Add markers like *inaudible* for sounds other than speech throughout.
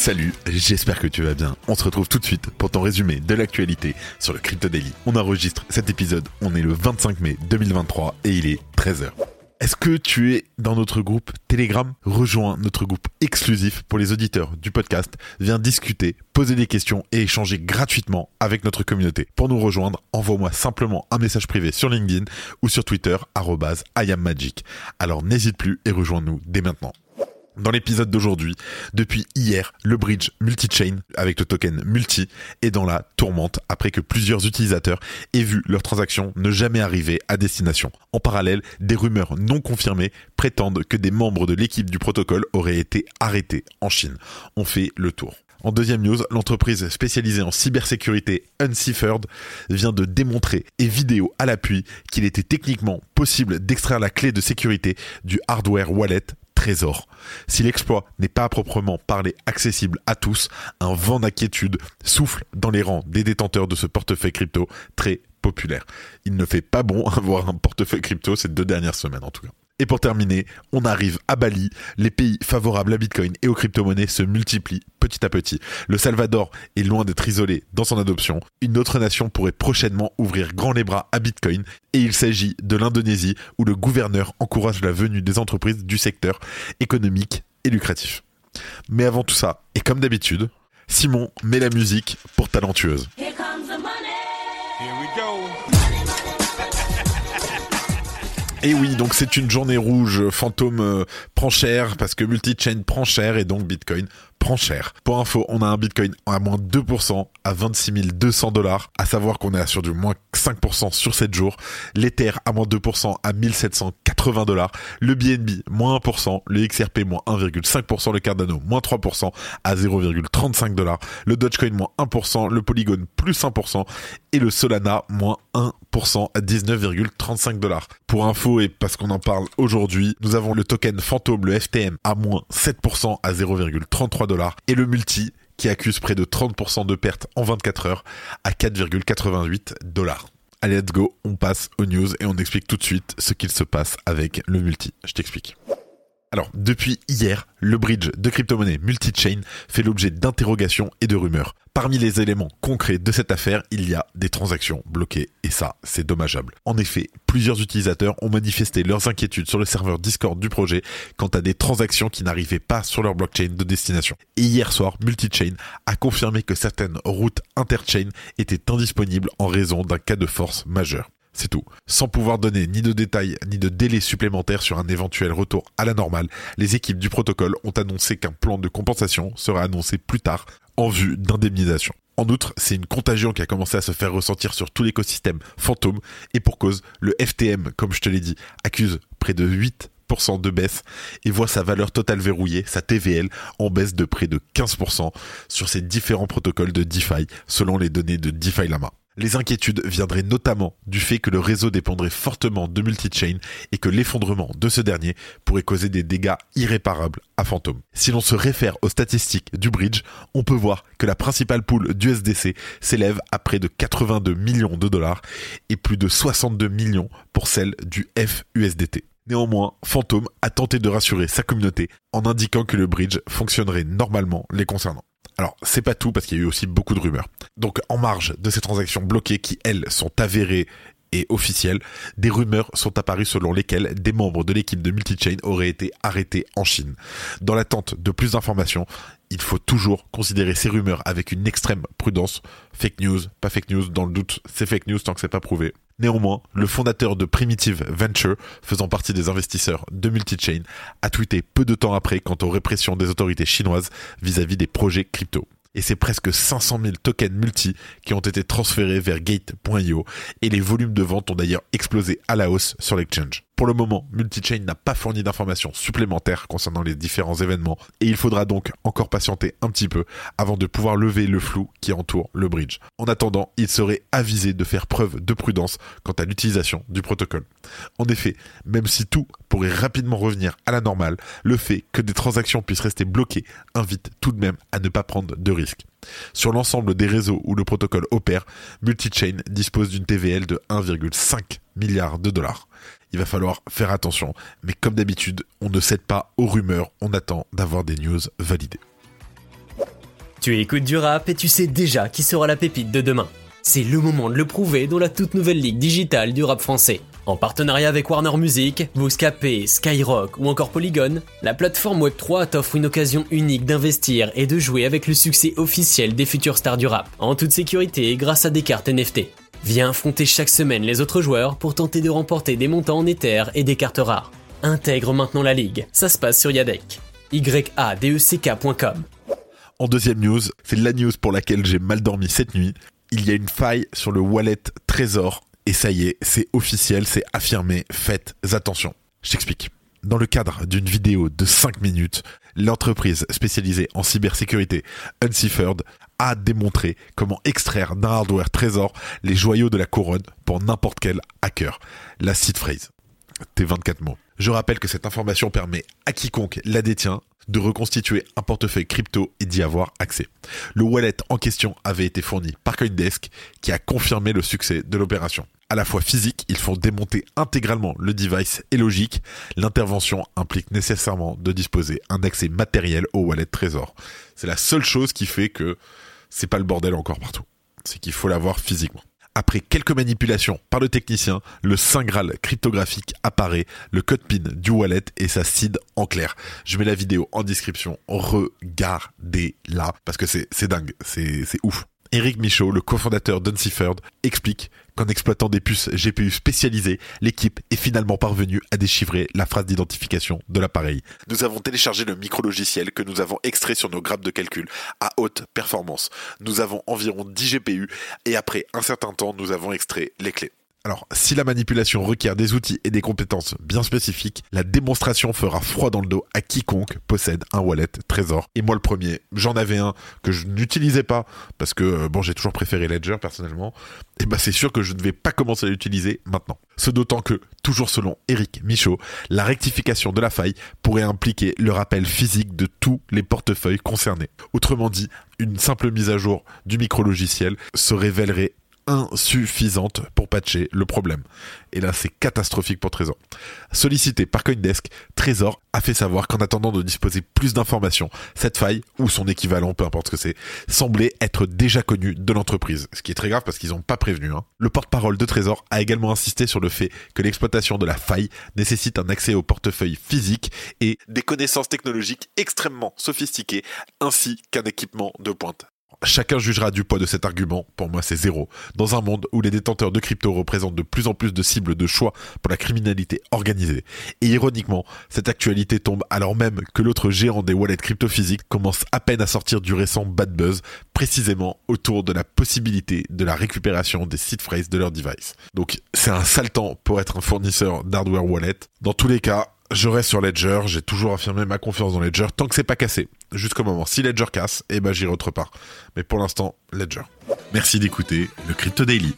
Salut, j'espère que tu vas bien. On se retrouve tout de suite pour ton résumé de l'actualité sur le Crypto Daily. On enregistre cet épisode, on est le 25 mai 2023 et il est 13h. Est-ce que tu es dans notre groupe Telegram? Rejoins notre groupe exclusif pour les auditeurs du podcast. Viens discuter, poser des questions et échanger gratuitement avec notre communauté. Pour nous rejoindre, envoie-moi simplement un message privé sur LinkedIn ou sur Twitter, @IamMagic. Alors n'hésite plus et rejoins-nous dès maintenant. Dans l'épisode d'aujourd'hui, depuis hier, le bridge multi-chain avec le token multi est dans la tourmente après que plusieurs utilisateurs aient vu leurs transactions ne jamais arriver à destination. En parallèle, des rumeurs non confirmées prétendent que des membres de l'équipe du protocole auraient été arrêtés en Chine. On fait le tour. En deuxième news, l'entreprise spécialisée en cybersécurité Unciphered vient de démontrer, et vidéo à l'appui, qu'il était techniquement possible d'extraire la clé de sécurité du hardware wallet trésor. Si l'exploit n'est pas à proprement parler accessible à tous, un vent d'inquiétude souffle dans les rangs des détenteurs de ce portefeuille crypto très populaire. Il ne fait pas bon *laughs* avoir un portefeuille crypto ces deux dernières semaines en tout cas. Et pour terminer, on arrive à Bali. Les pays favorables à Bitcoin et aux crypto-monnaies se multiplient petit à petit. Le Salvador est loin d'être isolé dans son adoption. Une autre nation pourrait prochainement ouvrir grand les bras à Bitcoin. Et il s'agit de l'Indonésie où le gouverneur encourage la venue des entreprises du secteur économique et lucratif. Mais avant tout ça, et comme d'habitude, Simon met la musique pour talentueuse. Here comes the money. Here we go. Et oui, donc c'est une journée rouge, fantôme euh, prend cher parce que multi-chain prend cher et donc Bitcoin prend cher. Pour info, on a un Bitcoin à moins 2% à 26 200 dollars, à savoir qu'on est sur du moins 5% sur 7 jours. L'Ether à moins 2% à 1780 dollars. Le BNB moins 1%, le XRP moins 1,5%, le Cardano moins 3% à 0,35 dollars. Le Dogecoin moins 1%, le Polygon plus 1% et le Solana moins 1% à 19,35 dollars. Pour info et parce qu'on en parle aujourd'hui, nous avons le token fantôme, le FTM à moins 7% à 0,33 dollars et le multi qui accuse près de 30% de pertes en 24 heures à 4,88 dollars. Allez, let's go, on passe aux news et on explique tout de suite ce qu'il se passe avec le multi. Je t'explique. Alors, depuis hier, le bridge de crypto-monnaie multi-chain fait l'objet d'interrogations et de rumeurs. Parmi les éléments concrets de cette affaire, il y a des transactions bloquées et ça, c'est dommageable. En effet, plusieurs utilisateurs ont manifesté leurs inquiétudes sur le serveur Discord du projet quant à des transactions qui n'arrivaient pas sur leur blockchain de destination. Et hier soir, Multichain a confirmé que certaines routes interchain étaient indisponibles en raison d'un cas de force majeur. C'est tout. Sans pouvoir donner ni de détails ni de délais supplémentaires sur un éventuel retour à la normale, les équipes du protocole ont annoncé qu'un plan de compensation sera annoncé plus tard en vue d'indemnisation. En outre, c'est une contagion qui a commencé à se faire ressentir sur tout l'écosystème fantôme et pour cause, le FTM, comme je te l'ai dit, accuse près de 8% de baisse et voit sa valeur totale verrouillée, sa TVL, en baisse de près de 15% sur ses différents protocoles de DeFi selon les données de DeFi Lama. Les inquiétudes viendraient notamment du fait que le réseau dépendrait fortement de multi-chain et que l'effondrement de ce dernier pourrait causer des dégâts irréparables à Phantom. Si l'on se réfère aux statistiques du bridge, on peut voir que la principale pool d'USDC s'élève à près de 82 millions de dollars et plus de 62 millions pour celle du FUSDT. Néanmoins, Phantom a tenté de rassurer sa communauté en indiquant que le bridge fonctionnerait normalement les concernant. Alors, c'est pas tout parce qu'il y a eu aussi beaucoup de rumeurs. Donc, en marge de ces transactions bloquées qui, elles, sont avérées et officielles, des rumeurs sont apparues selon lesquelles des membres de l'équipe de Multichain auraient été arrêtés en Chine. Dans l'attente de plus d'informations, il faut toujours considérer ces rumeurs avec une extrême prudence. Fake news, pas fake news, dans le doute, c'est fake news tant que c'est pas prouvé. Néanmoins, le fondateur de Primitive Venture, faisant partie des investisseurs de Multichain, a tweeté peu de temps après quant aux répressions des autorités chinoises vis-à-vis des projets crypto. Et c'est presque 500 000 tokens multi qui ont été transférés vers Gate.io et les volumes de vente ont d'ailleurs explosé à la hausse sur l'exchange. Pour le moment, Multichain n'a pas fourni d'informations supplémentaires concernant les différents événements et il faudra donc encore patienter un petit peu avant de pouvoir lever le flou qui entoure le bridge. En attendant, il serait avisé de faire preuve de prudence quant à l'utilisation du protocole. En effet, même si tout pourrait rapidement revenir à la normale, le fait que des transactions puissent rester bloquées invite tout de même à ne pas prendre de risques. Sur l'ensemble des réseaux où le protocole opère, Multichain dispose d'une TVL de 1,5 milliard de dollars. Il va falloir faire attention, mais comme d'habitude, on ne cède pas aux rumeurs, on attend d'avoir des news validées. Tu écoutes du rap et tu sais déjà qui sera la pépite de demain. C'est le moment de le prouver dans la toute nouvelle ligue digitale du rap français. En partenariat avec Warner Music, Bouscapé, Skyrock ou encore Polygon, la plateforme Web3 t'offre une occasion unique d'investir et de jouer avec le succès officiel des futures stars du rap, en toute sécurité grâce à des cartes NFT. Viens affronter chaque semaine les autres joueurs pour tenter de remporter des montants en Ether et des cartes rares. Intègre maintenant la ligue, ça se passe sur Yadec. YADECK.com. En deuxième news, c'est la news pour laquelle j'ai mal dormi cette nuit. Il y a une faille sur le wallet Trésor et ça y est, c'est officiel, c'est affirmé, faites attention. Je t'explique. Dans le cadre d'une vidéo de 5 minutes, l'entreprise spécialisée en cybersécurité Unciphered a démontré comment extraire d'un hardware trésor les joyaux de la couronne pour n'importe quel hacker. La seed phrase. Tes 24 mots. Je rappelle que cette information permet à quiconque la détient de reconstituer un portefeuille crypto et d'y avoir accès. Le wallet en question avait été fourni par Coindesk qui a confirmé le succès de l'opération. À la fois physique, il faut démonter intégralement le device et logique. L'intervention implique nécessairement de disposer un accès matériel au wallet Trésor. C'est la seule chose qui fait que c'est pas le bordel encore partout. C'est qu'il faut l'avoir physiquement. Après quelques manipulations par le technicien, le Saint Graal cryptographique apparaît, le code PIN du wallet et sa seed en clair. Je mets la vidéo en description, regardez-la, parce que c'est dingue, c'est ouf. Eric Michaud, le cofondateur d'Unciphered, explique qu'en exploitant des puces GPU spécialisées, l'équipe est finalement parvenue à déchiffrer la phrase d'identification de l'appareil. Nous avons téléchargé le micro-logiciel que nous avons extrait sur nos grappes de calcul à haute performance. Nous avons environ 10 GPU et après un certain temps, nous avons extrait les clés. Alors, si la manipulation requiert des outils et des compétences bien spécifiques, la démonstration fera froid dans le dos à quiconque possède un wallet Trésor. Et moi le premier, j'en avais un que je n'utilisais pas parce que euh, bon, j'ai toujours préféré Ledger personnellement. Et bah c'est sûr que je ne vais pas commencer à l'utiliser maintenant. Ce d'autant que, toujours selon Eric Michaud, la rectification de la faille pourrait impliquer le rappel physique de tous les portefeuilles concernés. Autrement dit, une simple mise à jour du micro-logiciel se révélerait insuffisante pour patcher le problème. Et là, c'est catastrophique pour Trésor. Sollicité par Coindesk, Trésor a fait savoir qu'en attendant de disposer plus d'informations, cette faille, ou son équivalent, peu importe ce que c'est, semblait être déjà connue de l'entreprise. Ce qui est très grave parce qu'ils n'ont pas prévenu. Hein. Le porte-parole de Trésor a également insisté sur le fait que l'exploitation de la faille nécessite un accès au portefeuille physique et des connaissances technologiques extrêmement sophistiquées, ainsi qu'un équipement de pointe. Chacun jugera du poids de cet argument, pour moi c'est zéro. Dans un monde où les détenteurs de crypto représentent de plus en plus de cibles de choix pour la criminalité organisée. Et ironiquement, cette actualité tombe alors même que l'autre géant des wallets crypto physiques commence à peine à sortir du récent bad buzz, précisément autour de la possibilité de la récupération des seed phrases de leur device. Donc c'est un sale temps pour être un fournisseur d'hardware wallet. Dans tous les cas, je reste sur Ledger, j'ai toujours affirmé ma confiance dans Ledger tant que c'est pas cassé. Jusqu'au moment, si Ledger casse, eh ben j'y repars. Mais pour l'instant, Ledger. Merci d'écouter le Crypto Daily.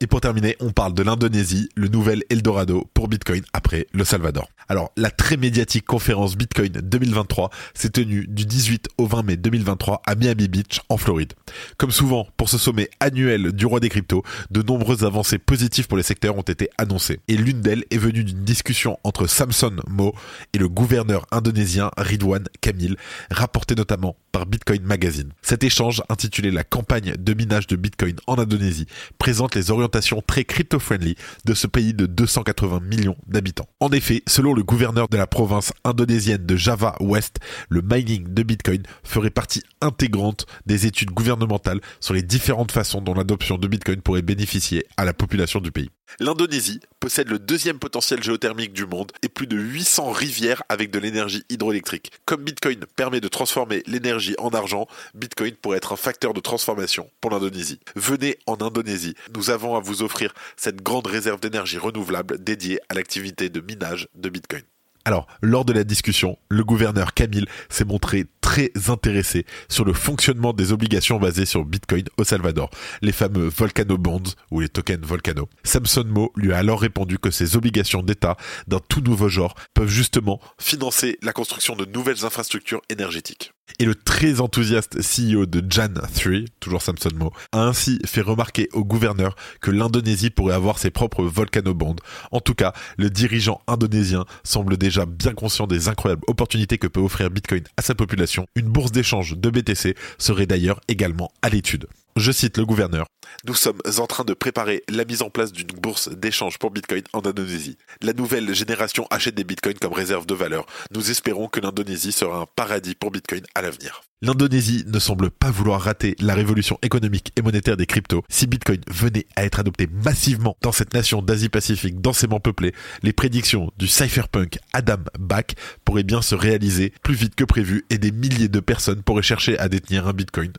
Et pour terminer, on parle de l'Indonésie, le nouvel Eldorado pour Bitcoin après le Salvador. Alors, la très médiatique conférence Bitcoin 2023 s'est tenue du 18 au 20 mai 2023 à Miami Beach, en Floride. Comme souvent, pour ce sommet annuel du roi des cryptos, de nombreuses avancées positives pour les secteurs ont été annoncées. Et l'une d'elles est venue d'une discussion entre Samson Mo et le gouverneur indonésien Ridwan Kamil, rapporté notamment Bitcoin Magazine. Cet échange, intitulé La campagne de minage de Bitcoin en Indonésie, présente les orientations très crypto-friendly de ce pays de 280 millions d'habitants. En effet, selon le gouverneur de la province indonésienne de Java Ouest, le mining de Bitcoin ferait partie intégrante des études gouvernementales sur les différentes façons dont l'adoption de Bitcoin pourrait bénéficier à la population du pays. L'Indonésie possède le deuxième potentiel géothermique du monde et plus de 800 rivières avec de l'énergie hydroélectrique. Comme Bitcoin permet de transformer l'énergie en argent, Bitcoin pourrait être un facteur de transformation pour l'Indonésie. Venez en Indonésie, nous avons à vous offrir cette grande réserve d'énergie renouvelable dédiée à l'activité de minage de Bitcoin. Alors, lors de la discussion, le gouverneur Camille s'est montré très intéressé sur le fonctionnement des obligations basées sur Bitcoin au Salvador, les fameux Volcano Bonds ou les tokens Volcano. Samson Mo lui a alors répondu que ces obligations d'État d'un tout nouveau genre peuvent justement financer la construction de nouvelles infrastructures énergétiques. Et le très enthousiaste CEO de Jan3, toujours Samson Mo, a ainsi fait remarquer au gouverneur que l'Indonésie pourrait avoir ses propres volcano bonds. En tout cas, le dirigeant indonésien semble déjà bien conscient des incroyables opportunités que peut offrir Bitcoin à sa population. Une bourse d'échange de BTC serait d'ailleurs également à l'étude. Je cite le gouverneur. Nous sommes en train de préparer la mise en place d'une bourse d'échange pour Bitcoin en Indonésie. La nouvelle génération achète des Bitcoins comme réserve de valeur. Nous espérons que l'Indonésie sera un paradis pour Bitcoin à l'avenir. L'Indonésie ne semble pas vouloir rater la révolution économique et monétaire des cryptos. Si Bitcoin venait à être adopté massivement dans cette nation d'Asie-Pacifique densément peuplée, les prédictions du cypherpunk Adam Back pourraient bien se réaliser plus vite que prévu et des milliers de personnes pourraient chercher à détenir un Bitcoin,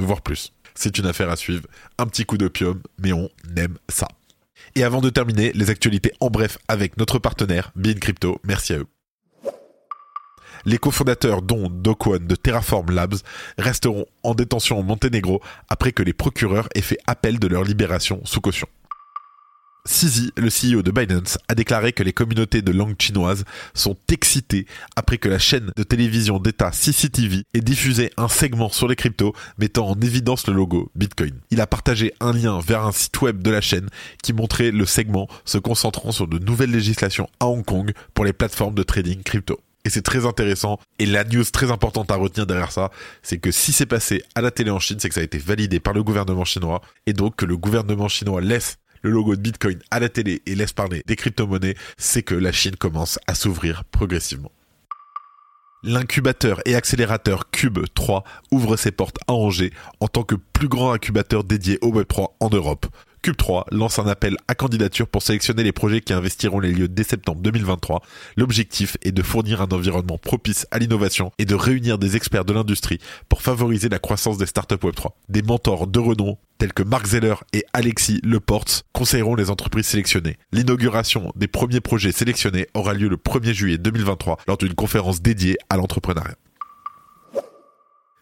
voire plus. C'est une affaire à suivre. Un petit coup d'opium, mais on aime ça. Et avant de terminer, les actualités en bref avec notre partenaire, Bean Crypto. Merci à eux. Les cofondateurs, dont Dokwan de Terraform Labs, resteront en détention au Monténégro après que les procureurs aient fait appel de leur libération sous caution. Sisi, le CEO de Binance, a déclaré que les communautés de langue chinoise sont excitées après que la chaîne de télévision d'État CCTV ait diffusé un segment sur les cryptos mettant en évidence le logo Bitcoin. Il a partagé un lien vers un site web de la chaîne qui montrait le segment se concentrant sur de nouvelles législations à Hong Kong pour les plateformes de trading crypto. Et c'est très intéressant. Et la news très importante à retenir derrière ça, c'est que si c'est passé à la télé en Chine, c'est que ça a été validé par le gouvernement chinois. Et donc que le gouvernement chinois laisse le logo de Bitcoin à la télé et laisse parler des crypto-monnaies, c'est que la Chine commence à s'ouvrir progressivement. L'incubateur et accélérateur Cube 3 ouvre ses portes à Angers en tant que plus grand incubateur dédié au Web3 en Europe. Cube 3 lance un appel à candidature pour sélectionner les projets qui investiront les lieux dès septembre 2023. L'objectif est de fournir un environnement propice à l'innovation et de réunir des experts de l'industrie pour favoriser la croissance des startups Web3. Des mentors de renom tels que Mark Zeller et Alexis Leporte conseilleront les entreprises sélectionnées. L'inauguration des premiers projets sélectionnés aura lieu le 1er juillet 2023 lors d'une conférence dédiée à l'entrepreneuriat.